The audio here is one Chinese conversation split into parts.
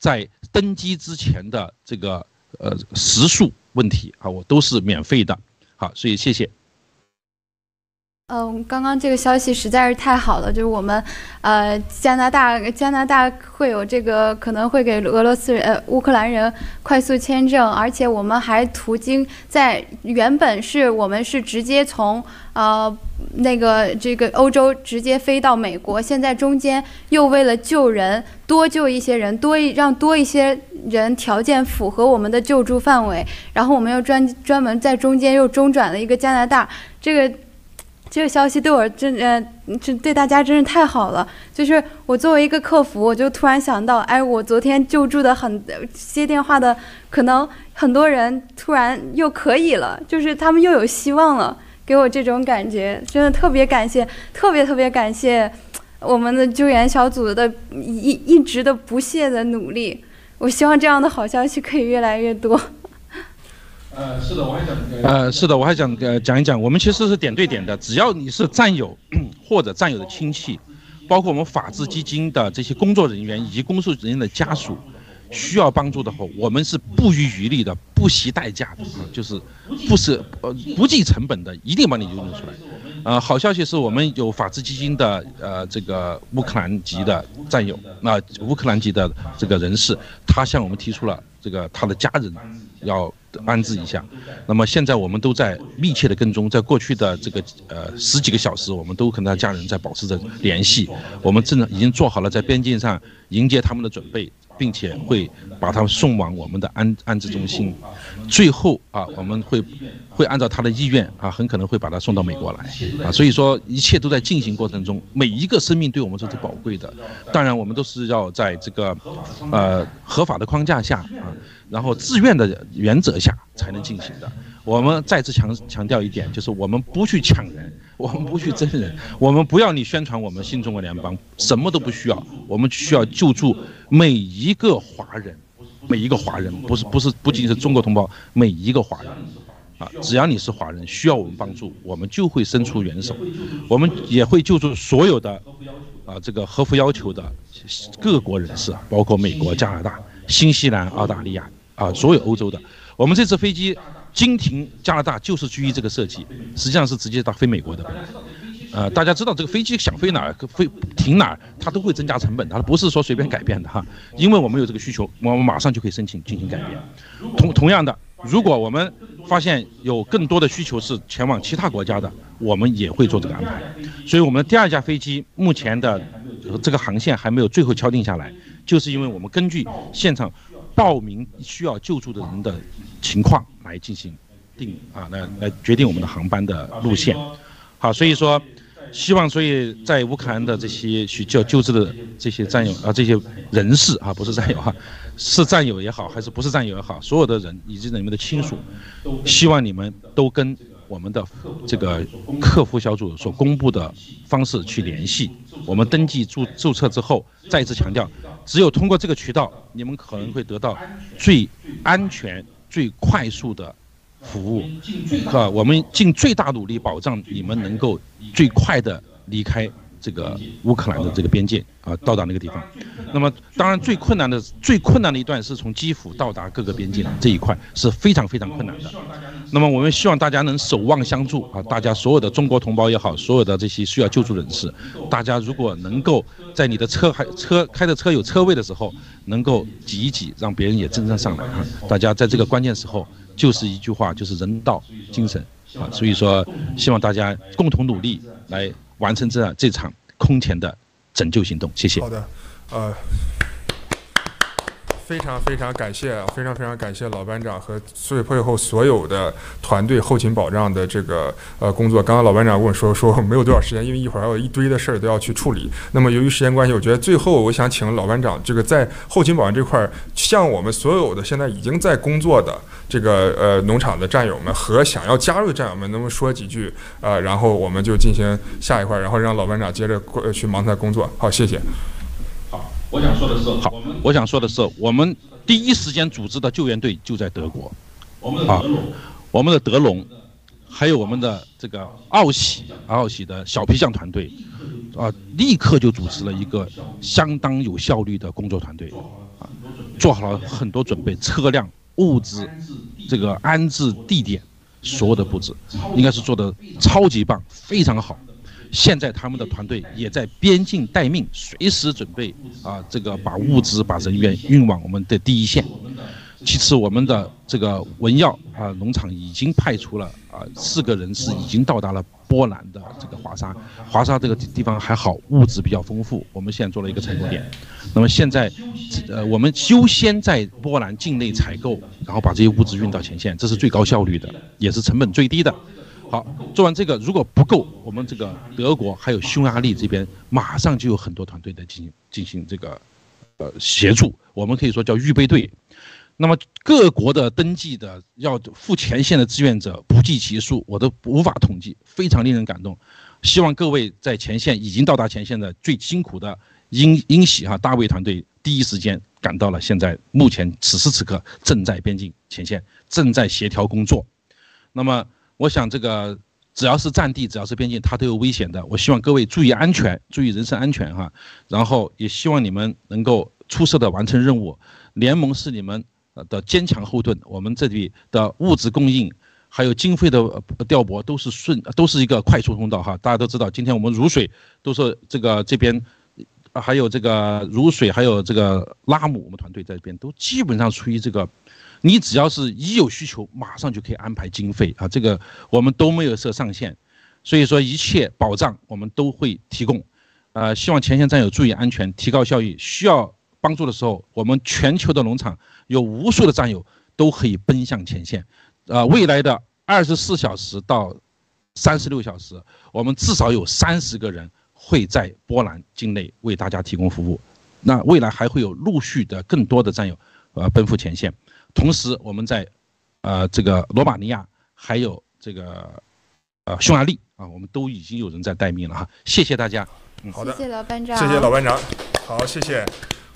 在登机之前的这个呃食宿问题啊，我都是免费的。好，所以谢谢。嗯，刚刚这个消息实在是太好了，就是我们，呃，加拿大加拿大会有这个可能会给俄罗斯人呃乌克兰人快速签证，而且我们还途经在原本是我们是直接从呃那个这个欧洲直接飞到美国，现在中间又为了救人多救一些人，多一让多一些人条件符合我们的救助范围，然后我们又专专门在中间又中转了一个加拿大这个。这个消息对我真呃，这对大家真是太好了。就是我作为一个客服，我就突然想到，哎，我昨天救助的很接电话的，可能很多人突然又可以了，就是他们又有希望了，给我这种感觉，真的特别感谢，特别特别感谢我们的救援小组的一一直的不懈的努力。我希望这样的好消息可以越来越多。呃，是的，我还想，呃，是的，我还想呃讲一讲，我们其实是点对点的，只要你是战友 或者战友的亲戚，包括我们法治基金的这些工作人员以及公诉人员的家属，需要帮助的话，我们是不遗余力的，不惜代价的，就是不是呃不计成本的，一定帮你救助出来。呃，好消息是我们有法治基金的呃这个乌克兰籍的战友，那、乌克兰籍的这个人士，他向我们提出了这个他的家人要。安置一下，那么现在我们都在密切的跟踪，在过去的这个呃十几个小时，我们都跟他家人在保持着联系，我们正已经做好了在边境上迎接他们的准备，并且会把他们送往我们的安安置中心，最后啊，我们会会按照他的意愿啊，很可能会把他送到美国来。啊，所以说一切都在进行过程中，每一个生命对我们都是宝贵的，当然我们都是要在这个呃合法的框架下啊。然后自愿的原则下才能进行的。我们再次强强调一点，就是我们不去抢人，我们不去争人，我们不要你宣传我们新中国联邦，什么都不需要，我们需要救助每一个华人，每一个华人，不是不是不仅是中国同胞，每一个华人，啊，只要你是华人，需要我们帮助，我们就会伸出援手，我们也会救助所有的啊这个合乎要求的各国人士，包括美国、加拿大、新西兰、澳大利亚。啊，所有欧洲的，我们这次飞机经停加拿大就是基于这个设计，实际上是直接到飞美国的。呃，大家知道这个飞机想飞哪儿，飞停哪儿，它都会增加成本，它不是说随便改变的哈。因为我们有这个需求，我们马上就可以申请进行改变。同同样的，如果我们发现有更多的需求是前往其他国家的，我们也会做这个安排。所以我们的第二架飞机目前的这个航线还没有最后敲定下来，就是因为我们根据现场。报名需要救助的人的情况来进行定啊，来来决定我们的航班的路线。好，所以说，希望所以在乌克兰的这些需要救治的这些战友啊，这些人士啊，不是战友哈，是战友也好，还是不是战友也好，所有的人以及你们的亲属，希望你们都跟我们的这个客服小组所公布的方式去联系。我们登记注注册之后，再一次强调。只有通过这个渠道，你们可能会得到最安全、最快速的服务，是吧？我们尽最大努力保障你们能够最快的离开这个乌克兰的这个边界啊，到达那个地方。那么，当然最困难的、最困难的一段是从基辅到达各个边境这一块是非常非常困难的。那么我们希望大家能守望相助啊！大家所有的中国同胞也好，所有的这些需要救助人士，大家如果能够在你的车还车开的车有车位的时候，能够挤一挤，让别人也真正上来啊！大家在这个关键时候，就是一句话，就是人道精神啊！所以说，希望大家共同努力来完成这这场空前的拯救行动。谢谢。好的，呃。非常非常感谢，非常非常感谢老班长和最背后所有的团队后勤保障的这个呃工作。刚刚老班长跟我说说没有多少时间，因为一会儿还有一堆的事儿都要去处理。那么由于时间关系，我觉得最后我想请老班长这个在后勤保障这块儿，向我们所有的现在已经在工作的这个呃农场的战友们和想要加入的战友们，能不能说几句？呃，然后我们就进行下一块儿，然后让老班长接着过去忙他的工作。好，谢谢。我想说的是，好，我想说的是，我们第一时间组织的救援队就在德国，啊，我们的德龙，还有我们的这个奥喜，奥喜的小皮匠团队，啊，立刻就组织了一个相当有效率的工作团队，啊，做好了很多准备，车辆、物资、这个安置地点，所有的布置，应该是做的超级棒，非常好。现在他们的团队也在边境待命，随时准备啊，这个把物资、把人员运往我们的第一线。其次，我们的这个文耀啊农场已经派出了啊四个人士，已经到达了波兰的这个华沙。华沙这个地方还好，物资比较丰富。我们现在做了一个采购点。那么现在，呃，我们优先在波兰境内采购，然后把这些物资运到前线，这是最高效率的，也是成本最低的。好，做完这个，如果不够，我们这个德国还有匈牙利这边马上就有很多团队在进行进行这个呃协助，我们可以说叫预备队。那么各国的登记的要赴前线的志愿者不计其数，我都无法统计，非常令人感动。希望各位在前线已经到达前线的最辛苦的英英喜哈大卫团队第一时间赶到了，现在目前此时此刻正在边境前线，正在协调工作。那么我想这个只要是战地，只要是边境，它都有危险的。我希望各位注意安全，注意人身安全哈。然后也希望你们能够出色的完成任务。联盟是你们。的坚强后盾，我们这里的物资供应，还有经费的调拨都是顺，都是一个快速通道哈。大家都知道，今天我们如水都是这个这边，还有这个如水，还有这个拉姆，我们团队在这边都基本上处于这个，你只要是一有需求，马上就可以安排经费啊。这个我们都没有设上限，所以说一切保障我们都会提供。呃，希望前线战友注意安全，提高效益。需要帮助的时候，我们全球的农场。有无数的战友都可以奔向前线，呃，未来的二十四小时到三十六小时，我们至少有三十个人会在波兰境内为大家提供服务。那未来还会有陆续的更多的战友，呃，奔赴前线。同时，我们在，呃，这个罗马尼亚还有这个，呃，匈牙利啊，我们都已经有人在待命了哈。谢谢大家。嗯，好的，谢谢老班长。谢谢老班长。好，谢谢。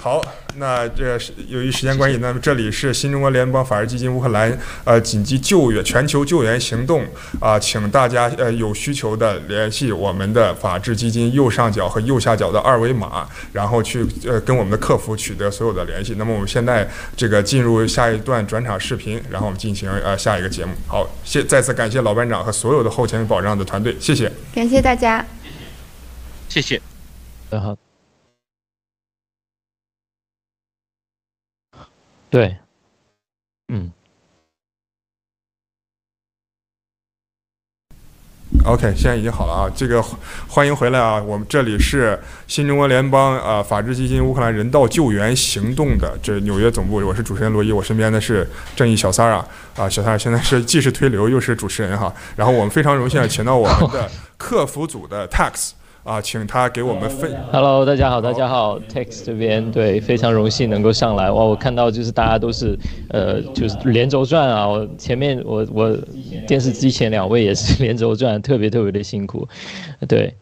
好，那这是由于时间关系，那么这里是新中国联邦法治基金乌克兰呃紧急救援全球救援行动啊、呃，请大家呃有需求的联系我们的法治基金右上角和右下角的二维码，然后去呃跟我们的客服取得所有的联系。那么我们现在这个进入下一段转场视频，然后我们进行呃下一个节目。好，谢再次感谢老班长和所有的后勤保障的团队，谢谢，感谢大家，谢谢，嗯好。对，嗯，OK，现在已经好了啊。这个欢迎回来啊，我们这里是新中国联邦啊法治基金乌克兰人道救援行动的这纽约总部，我是主持人罗伊，我身边的是正义小三儿啊，啊，小三儿现在是既是推流又是主持人哈。然后我们非常荣幸请到我们的客服组的 Tax。啊，请他给我们分。Hello，大家好，大家好，Tex 这边对，非常荣幸能够上来。哇，我看到就是大家都是，呃，就是连轴转啊。我前面我我电视机前两位也是 连轴转，特别特别的辛苦，对。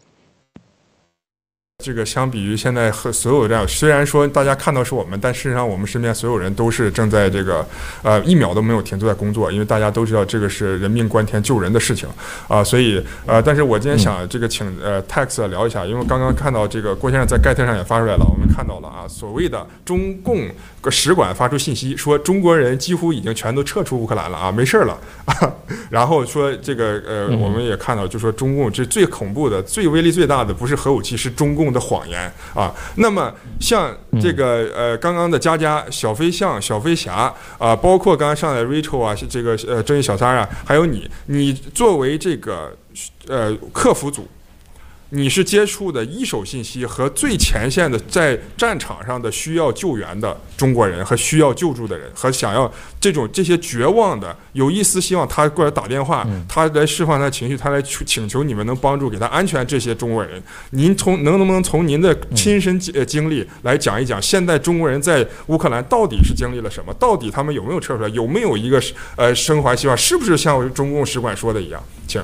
这个相比于现在和所有这样，虽然说大家看到是我们，但事实上我们身边所有人都是正在这个，呃，一秒都没有停，都在工作，因为大家都知道这个是人命关天救人的事情，啊、呃，所以呃，但是我今天想这个请呃 Tax 聊一下，因为刚刚看到这个郭先生在盖特上也发出来了，我们看到了啊，所谓的中共个使馆发出信息说中国人几乎已经全都撤出乌克兰了啊，没事儿了，啊，然后说这个呃，我们也看到就说中共这最恐怖的、最威力最大的不是核武器，是中共。的谎言啊，那么像这个呃，刚刚的佳佳、小飞象、小飞侠啊，包括刚刚上来 Rachel 啊，这个呃，正义小三啊，还有你，你作为这个呃客服组。你是接触的一手信息和最前线的在战场上的需要救援的中国人和需要救助的人和想要这种这些绝望的有一丝希望他过来打电话，他来释放他情绪，他来请求你们能帮助给他安全这些中国人，您从能不能从您的亲身经经历来讲一讲，现在中国人在乌克兰到底是经历了什么？到底他们有没有撤出来？有没有一个呃生还希望？是不是像中共使馆说的一样？请。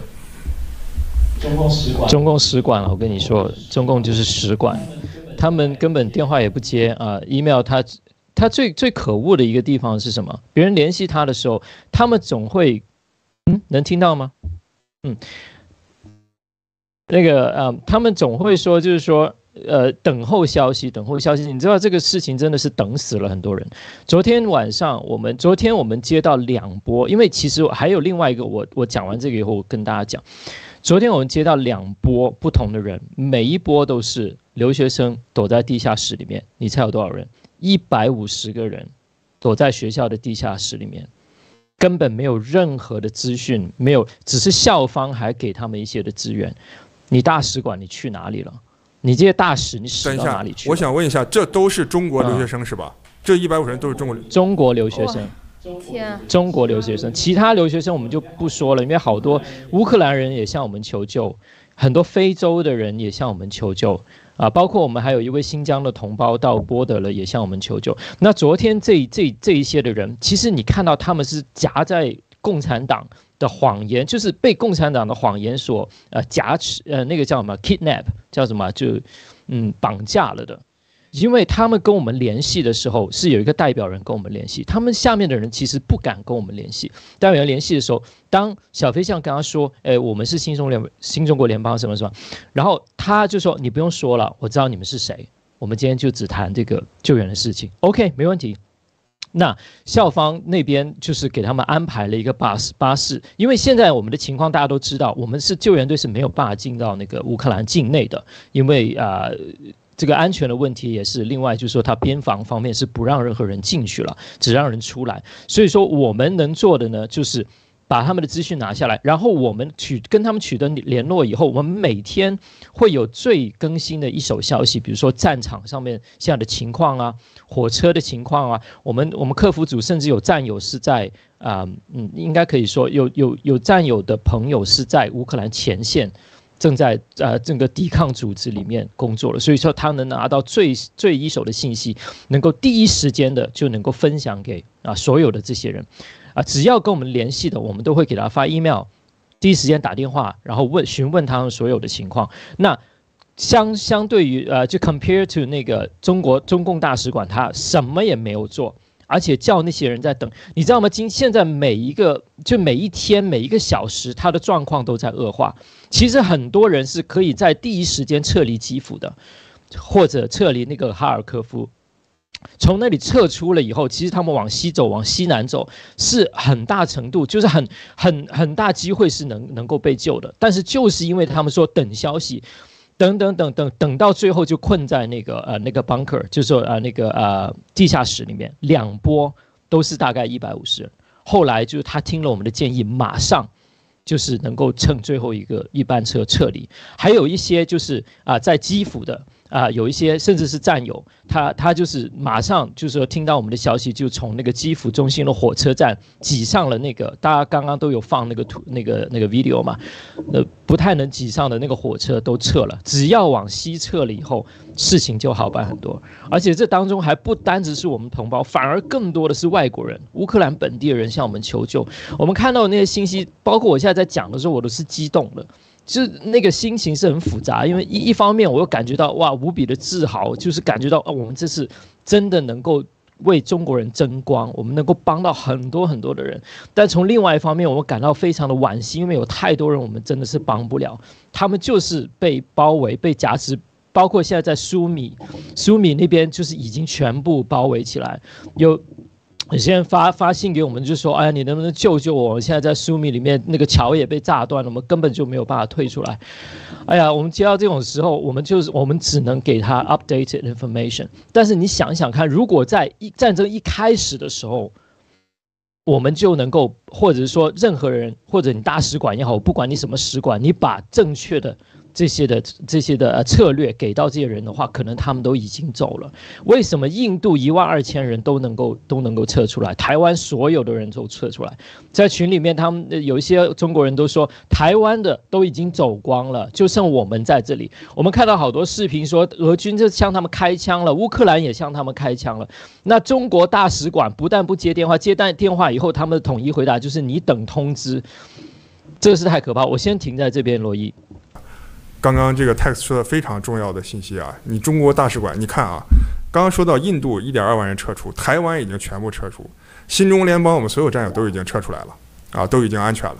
中共使馆，中共使馆，我跟你说，中共就是使馆，他们根本电话也不接啊，email 他，他最最可恶的一个地方是什么？别人联系他的时候，他们总会，嗯，能听到吗？嗯，那个啊，他们总会说，就是说，呃，等候消息，等候消息。你知道这个事情真的是等死了很多人。昨天晚上，我们昨天我们接到两波，因为其实还有另外一个，我我讲完这个以后，我跟大家讲，昨天我们接到两波不同的人，每一波都是留学生躲在地下室里面。你猜有多少人？一百五十个人躲在学校的地下室里面，根本没有任何的资讯，没有，只是校方还给他们一些的资源。你大使馆，你去哪里了？你这些大使，你使到哪里去？我想问一下，这都是中国留学生是吧？嗯、这一百五十人都是中国中国留学生。天、啊，中国留学生，其他留学生我们就不说了，因为好多乌克兰人也向我们求救，很多非洲的人也向我们求救啊，包括我们还有一位新疆的同胞到波德了，也向我们求救。那昨天这这这一些的人，其实你看到他们是夹在共产党的谎言，就是被共产党的谎言所呃夹持，呃那个叫什么 kidnap，叫什么就嗯绑架了的，因为他们跟我们联系的时候是有一个代表人跟我们联系，他们下面的人其实不敢跟我们联系。代表人联系的时候，当小飞象跟他说，哎，我们是新中联新中国联邦什么什么，然后他就说你不用说了，我知道你们是谁，我们今天就只谈这个救援的事情，OK，没问题。那校方那边就是给他们安排了一个巴士，巴士，因为现在我们的情况大家都知道，我们是救援队是没有办法进到那个乌克兰境内的，因为啊、这个安全的问题也是。另外就是说，他边防方面是不让任何人进去了，只让人出来。所以说，我们能做的呢，就是。把他们的资讯拿下来，然后我们取跟他们取得联络以后，我们每天会有最更新的一手消息，比如说战场上面现在的情况啊，火车的情况啊，我们我们客服组甚至有战友是在啊、嗯，应该可以说有有有战友的朋友是在乌克兰前线，正在呃整个抵抗组织里面工作了，所以说他能拿到最最一手的信息，能够第一时间的就能够分享给啊所有的这些人。啊，只要跟我们联系的，我们都会给他发 email，第一时间打电话，然后问询问他们所有的情况。那相相对于呃，就 compare to 那个中国中共大使馆，他什么也没有做，而且叫那些人在等，你知道吗？今现在每一个就每一天每一个小时，他的状况都在恶化。其实很多人是可以在第一时间撤离基辅的，或者撤离那个哈尔科夫。从那里撤出了以后，其实他们往西走，往西南走，是很大程度，就是很很很大机会是能能够被救的。但是就是因为他们说等消息，等等等等等到最后就困在那个呃那个 bunker，就是说呃那个呃地下室里面，两波都是大概一百五十人。后来就是他听了我们的建议，马上就是能够乘最后一个一班车撤离，还有一些就是啊、在基辅的。啊、有一些甚至是战友，他他就是马上就是说听到我们的消息，就从那个基辅中心的火车站挤上了那个，大家刚刚都有放那个图那个那个 video 嘛，呃，不太能挤上的那个火车都撤了，只要往西撤了以后，事情就好办很多。而且这当中还不单只是我们同胞，反而更多的是外国人，乌克兰本地的人向我们求救。我们看到那些信息，包括我现在在讲的时候，我都是激动的。就是那个心情是很复杂，因为一一方面我又感觉到哇无比的自豪，就是感觉到啊我们这是真的能够为中国人争光，我们能够帮到很多很多的人。但从另外一方面，我感到非常的惋惜，因为有太多人我们真的是帮不了，他们就是被包围、被夹持，包括现在在苏米，苏米那边就是已经全部包围起来，有。有些人发发信给我们，就说：“哎呀，你能不能救救我？我现在在苏米里面，那个桥也被炸断了，我们根本就没有办法退出来。”哎呀，我们接到这种时候，我们就是我们只能给他 updated information。但是你想想看，如果在一战争一开始的时候，我们就能够，或者是说任何人，或者你大使馆也好，不管你什么使馆，你把正确的。这些的这些的策略给到这些人的话，可能他们都已经走了。为什么印度一万二千人都能够都能够撤出来？台湾所有的人都撤出来，在群里面，他们有一些中国人都说，台湾的都已经走光了，就剩我们在这里。我们看到好多视频说，俄军就向他们开枪了，乌克兰也向他们开枪了。那中国大使馆不但不接电话，接单电话以后，他们的统一回答就是你等通知。这个是太可怕。我先停在这边，罗伊。刚刚这个 Tex 说的非常重要的信息啊，你中国大使馆，你看啊，刚刚说到印度一点二万人撤出，台湾已经全部撤出，新中联邦我们所有战友都已经撤出来了，啊，都已经安全了。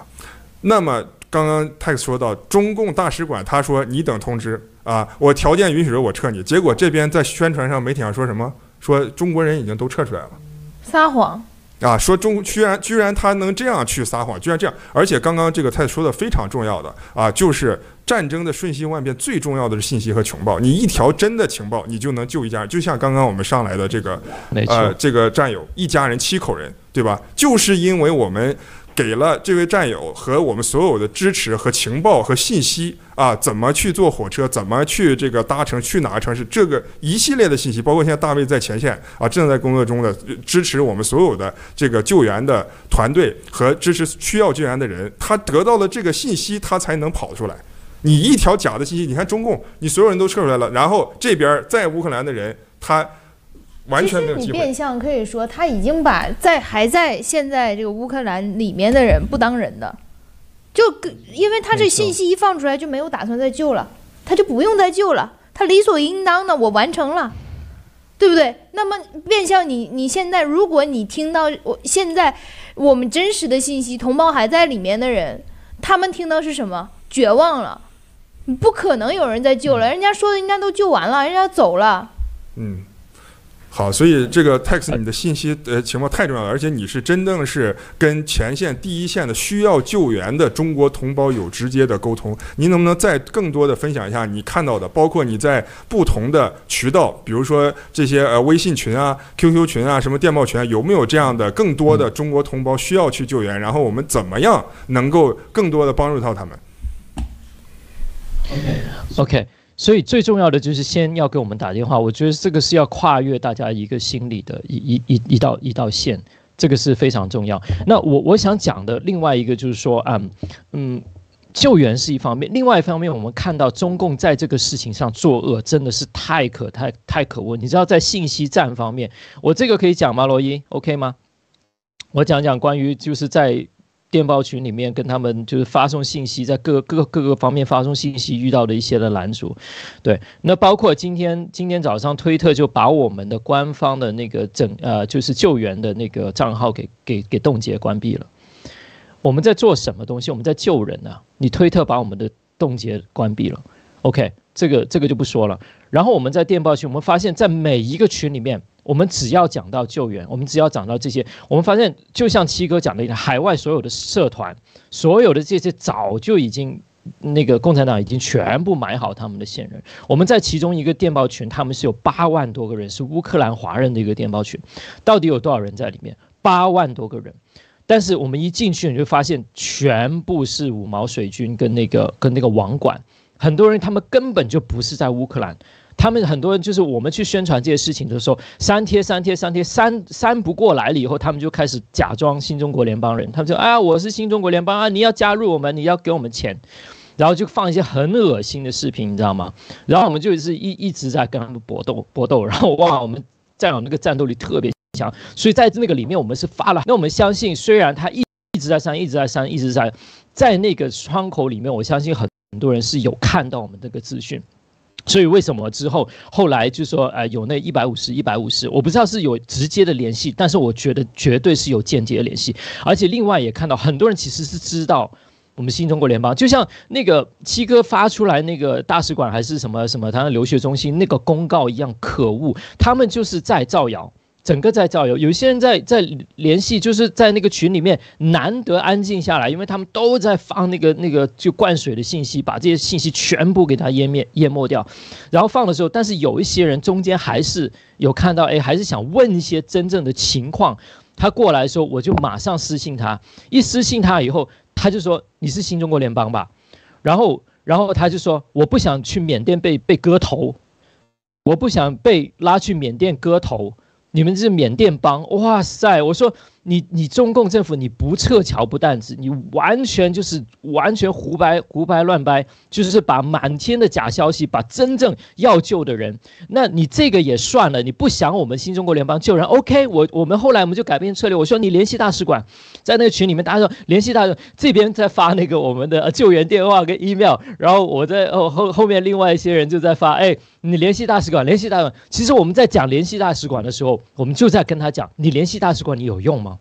那么刚刚 Tex 说到中共大使馆，他说你等通知啊，我条件允许着我撤你，结果这边在宣传上媒体上说什么？说中国人已经都撤出来了，撒谎。啊，说中居然居然他能这样去撒谎，居然这样，而且刚刚这个他说的非常重要的啊，就是战争的瞬息万变，最重要的是信息和情报。你一条真的情报，你就能救一家人。就像刚刚我们上来的这个，呃，这个战友，一家人七口人，对吧？就是因为我们。给了这位战友和我们所有的支持和情报和信息啊，怎么去坐火车，怎么去这个搭乘去哪个城市，这个一系列的信息，包括现在大卫在前线啊，正在工作中的支持我们所有的这个救援的团队和支持需要救援的人，他得到了这个信息，他才能跑出来。你一条假的信息，你看中共，你所有人都撤出来了，然后这边在乌克兰的人他。完全没有机会。你变相可以说，他已经把在还在现在这个乌克兰里面的人不当人的，就因为他这信息一放出来就没有打算再救了，他就不用再救了，他理所应当的我完成了，对不对？那么变相你你现在如果你听到我现在我们真实的信息，同胞还在里面的人，他们听到是什么？绝望了，不可能有人再救了，人家说的应该都救完了，人家走了。嗯。好，所以这个 Tex 你的信息呃情况太重要了，而且你是真正是跟前线第一线的需要救援的中国同胞有直接的沟通。您能不能再更多的分享一下你看到的，包括你在不同的渠道，比如说这些呃微信群啊、QQ 群啊、什么电报群啊，有没有这样的更多的中国同胞需要去救援？然后我们怎么样能够更多的帮助到他们 O.K.。所以最重要的就是先要给我们打电话，我觉得这个是要跨越大家一个心理的一一一一道一道线，这个是非常重要。那我我想讲的另外一个就是说，嗯嗯，救援是一方面，另外一方面我们看到中共在这个事情上作恶真的是太可太太可恶。你知道在信息战方面，我这个可以讲吗？罗伊，OK 吗？我讲讲关于就是在。电报群里面跟他们就是发送信息，在各各各个方面发送信息遇到的一些的拦阻，对，那包括今天今天早上推特就把我们的官方的那个整呃就是救援的那个账号给给给冻结关闭了。我们在做什么东西？我们在救人啊！你推特把我们的冻结关闭了，OK，这个这个就不说了。然后我们在电报群，我们发现在每一个群里面。我们只要讲到救援，我们只要讲到这些，我们发现就像七哥讲的一样，海外所有的社团，所有的这些早就已经那个共产党已经全部买好他们的线人。我们在其中一个电报群，他们是有八万多个人，是乌克兰华人的一个电报群，到底有多少人在里面？八万多个人，但是我们一进去你就发现全部是五毛水军跟那个跟那个网管，很多人他们根本就不是在乌克兰。他们很多人就是我们去宣传这些事情的时候，删帖删帖删帖删删不过来了以后，他们就开始假装新中国联邦人，他们就哎呀，我是新中国联邦啊，你要加入我们，你要给我们钱，然后就放一些很恶心的视频，你知道吗？然后我们就是一一直在跟他们搏斗搏斗，然后哇，我们战友那个战斗力特别强，所以在那个里面我们是发了，那我们相信虽然他一一直在删，一直在删，一直在在那个窗口里面，我相信很很多人是有看到我们这个资讯。所以为什么之后后来就说，呃，有那一百五十一百五十，我不知道是有直接的联系，但是我觉得绝对是有间接的联系，而且另外也看到很多人其实是知道我们新中国联邦，就像那个七哥发出来那个大使馆还是什么什么他的留学中心那个公告一样可恶，他们就是在造谣。整个在造谣，有些人在在联系，就是在那个群里面难得安静下来，因为他们都在放那个那个就灌水的信息，把这些信息全部给它淹灭淹没掉。然后放的时候，但是有一些人中间还是有看到，哎，还是想问一些真正的情况。他过来的时候，我就马上私信他，一私信他以后，他就说你是新中国联邦吧？然后然后他就说我不想去缅甸被被割头，我不想被拉去缅甸割头。你们是缅甸帮，哇塞！我说你你中共政府你不撤侨不但子，你完全就是完全胡掰胡掰乱掰，就是把满天的假消息，把真正要救的人，那你这个也算了，你不想我们新中国联邦救人？OK，我我们后来我们就改变策略，我说你联系大使馆，在那个群里面，大家说联系大使这边在发那个我们的救援电话跟 email，然后我在后后后面另外一些人就在发，哎。你联系大使馆，联系大使馆。其实我们在讲联系大使馆的时候，我们就在跟他讲：你联系大使馆，你有用吗？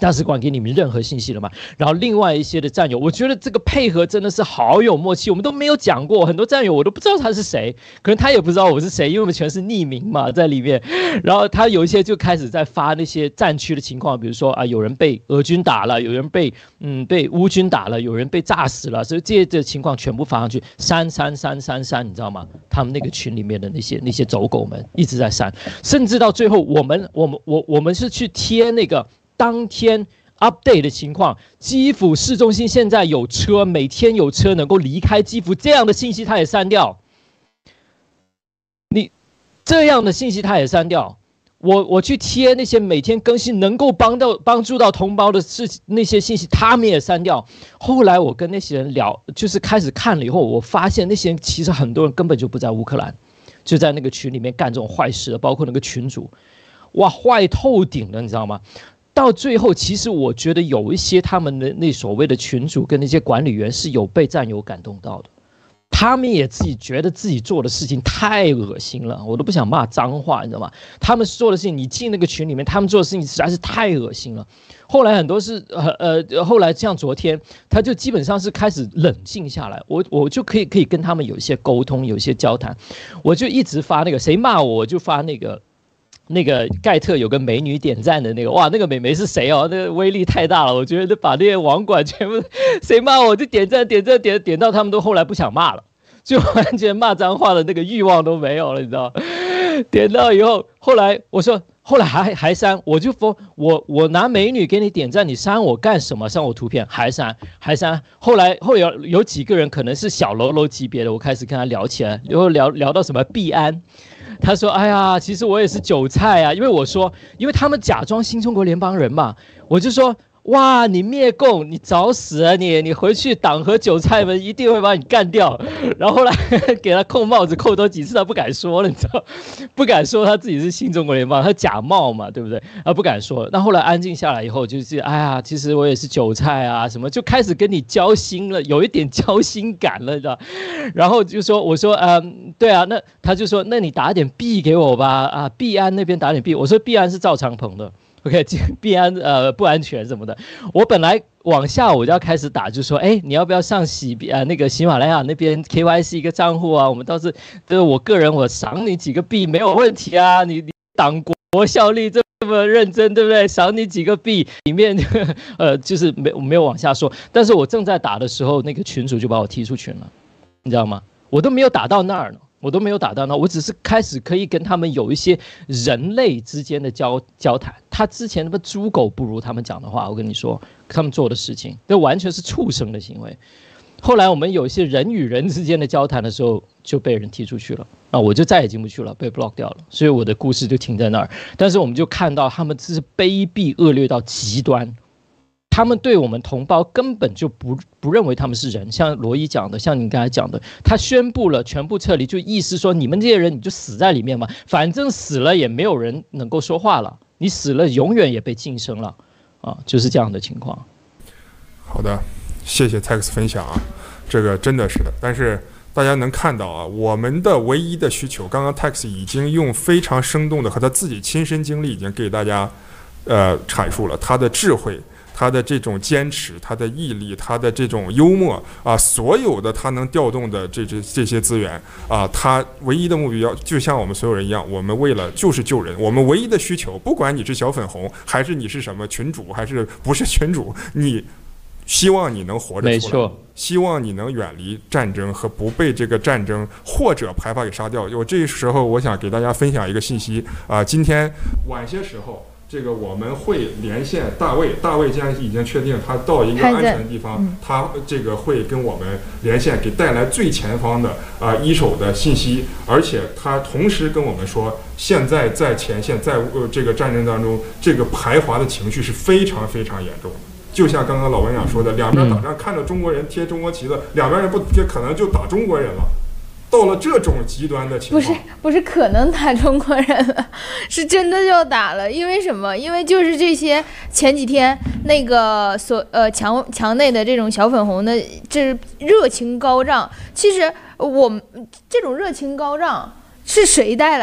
大使馆给你们任何信息了吗？然后另外一些的战友，我觉得这个配合真的是好有默契，我们都没有讲过，很多战友我都不知道他是谁，可能他也不知道我是谁，因为我们全是匿名嘛，在里面。然后他有一些就开始在发那些战区的情况，比如说啊，有人被俄军打了，有人被嗯被乌军打了，有人被炸死了，所以这些的情况全部发上去，删删删删删，你知道吗？他们那个群里面的那些那些走狗们一直在删，甚至到最后，我们我们我我们是去贴那个。当天 update 的情况，基辅市中心现在有车，每天有车能够离开基辅，这样的信息他也删掉。你这样的信息他也删掉。我我去贴那些每天更新能够帮到帮助到同胞的事情，那些信息他们也删掉。后来我跟那些人聊，就是开始看了以后，我发现那些人其实很多人根本就不在乌克兰，就在那个群里面干这种坏事，包括那个群主，哇，坏透顶了，你知道吗？到最后，其实我觉得有一些他们的那所谓的群主跟那些管理员是有被战友感动到的，他们也自己觉得自己做的事情太恶心了，我都不想骂脏话，你知道吗？他们做的事情，你进那个群里面，他们做的事情实在是太恶心了。后来很多是呃呃，后来像昨天，他就基本上是开始冷静下来，我我就可以可以跟他们有一些沟通，有一些交谈，我就一直发那个谁骂我，我就发那个。那个盖特有个美女点赞的那个，哇，那个美眉是谁哦？那个威力太大了，我觉得把那些网管全部谁骂我就点赞点赞点点到他们都后来不想骂了，就完全骂脏话的那个欲望都没有了，你知道？点到以后，后来我说，后来还还删，我就说，我我拿美女给你点赞，你删我干什么？删我图片还删还删。后来后有有几个人可能是小喽啰级别的，我开始跟他聊起来，然后聊聊到什么币安。他说：“哎呀，其实我也是韭菜啊，因为我说，因为他们假装新中国联邦人嘛，我就说。”哇！你灭共，你找死啊你！你回去党和韭菜们一定会把你干掉。然后后来给他扣帽子，扣多几次他不敢说了，你知道？不敢说他自己是新中国联邦，他假冒嘛，对不对？他不敢说。那后来安静下来以后，就是哎呀，其实我也是韭菜啊，什么就开始跟你交心了，有一点交心感了，你知道？然后就说我说嗯，对啊，那他就说那你打点币给我吧啊，币安那边打点币。我说币安是赵长鹏的。OK，币安呃不安全什么的，我本来往下我就要开始打，就说，哎，你要不要上喜呃那个喜马拉雅那边 KYC 一个账户啊？我们倒是，就是我个人我赏你几个币没有问题啊，你你党国效力这么认真，对不对？赏你几个币，里面 呃就是没没有往下说，但是我正在打的时候，那个群主就把我踢出群了，你知道吗？我都没有打到那儿呢。我都没有打到那，我只是开始可以跟他们有一些人类之间的交交谈。他之前那么猪狗不如他们讲的话，我跟你说，他们做的事情那完全是畜生的行为。后来我们有一些人与人之间的交谈的时候，就被人踢出去了，啊，我就再也进不去了，被 block 掉了。所以我的故事就停在那儿。但是我们就看到他们这是卑鄙恶劣到极端。他们对我们同胞根本就不不认为他们是人，像罗伊讲的，像你刚才讲的，他宣布了全部撤离，就意思说你们这些人你就死在里面嘛，反正死了也没有人能够说话了，你死了永远也被晋升了，啊，就是这样的情况。好的，谢谢 Tex 分享啊，这个真的是的，但是大家能看到啊，我们的唯一的需求，刚刚 Tex 已经用非常生动的和他自己亲身经历已经给大家呃阐述了他的智慧。他的这种坚持，他的毅力，他的这种幽默啊，所有的他能调动的这这这些资源啊，他唯一的目标就像我们所有人一样，我们为了就是救人，我们唯一的需求，不管你是小粉红，还是你是什么群主，还是不是群主，你希望你能活着出来，希望你能远离战争和不被这个战争或者排华给杀掉。我这时候我想给大家分享一个信息啊，今天晚些时候。这个我们会连线大卫，大卫既然已经确定他到一个安全的地方，他这个会跟我们连线，给带来最前方的啊、呃、一手的信息，而且他同时跟我们说，现在在前线，在呃这个战争当中，这个排华的情绪是非常非常严重的，就像刚刚老班长说的，两边打仗看着中国人贴中国旗子，两边人不贴，可能就打中国人了。到了这种极端的情况，不是不是可能打中国人了，是真的要打了。因为什么？因为就是这些前几天那个所呃墙墙内的这种小粉红的这热情高涨。其实我这种热情高涨是谁带来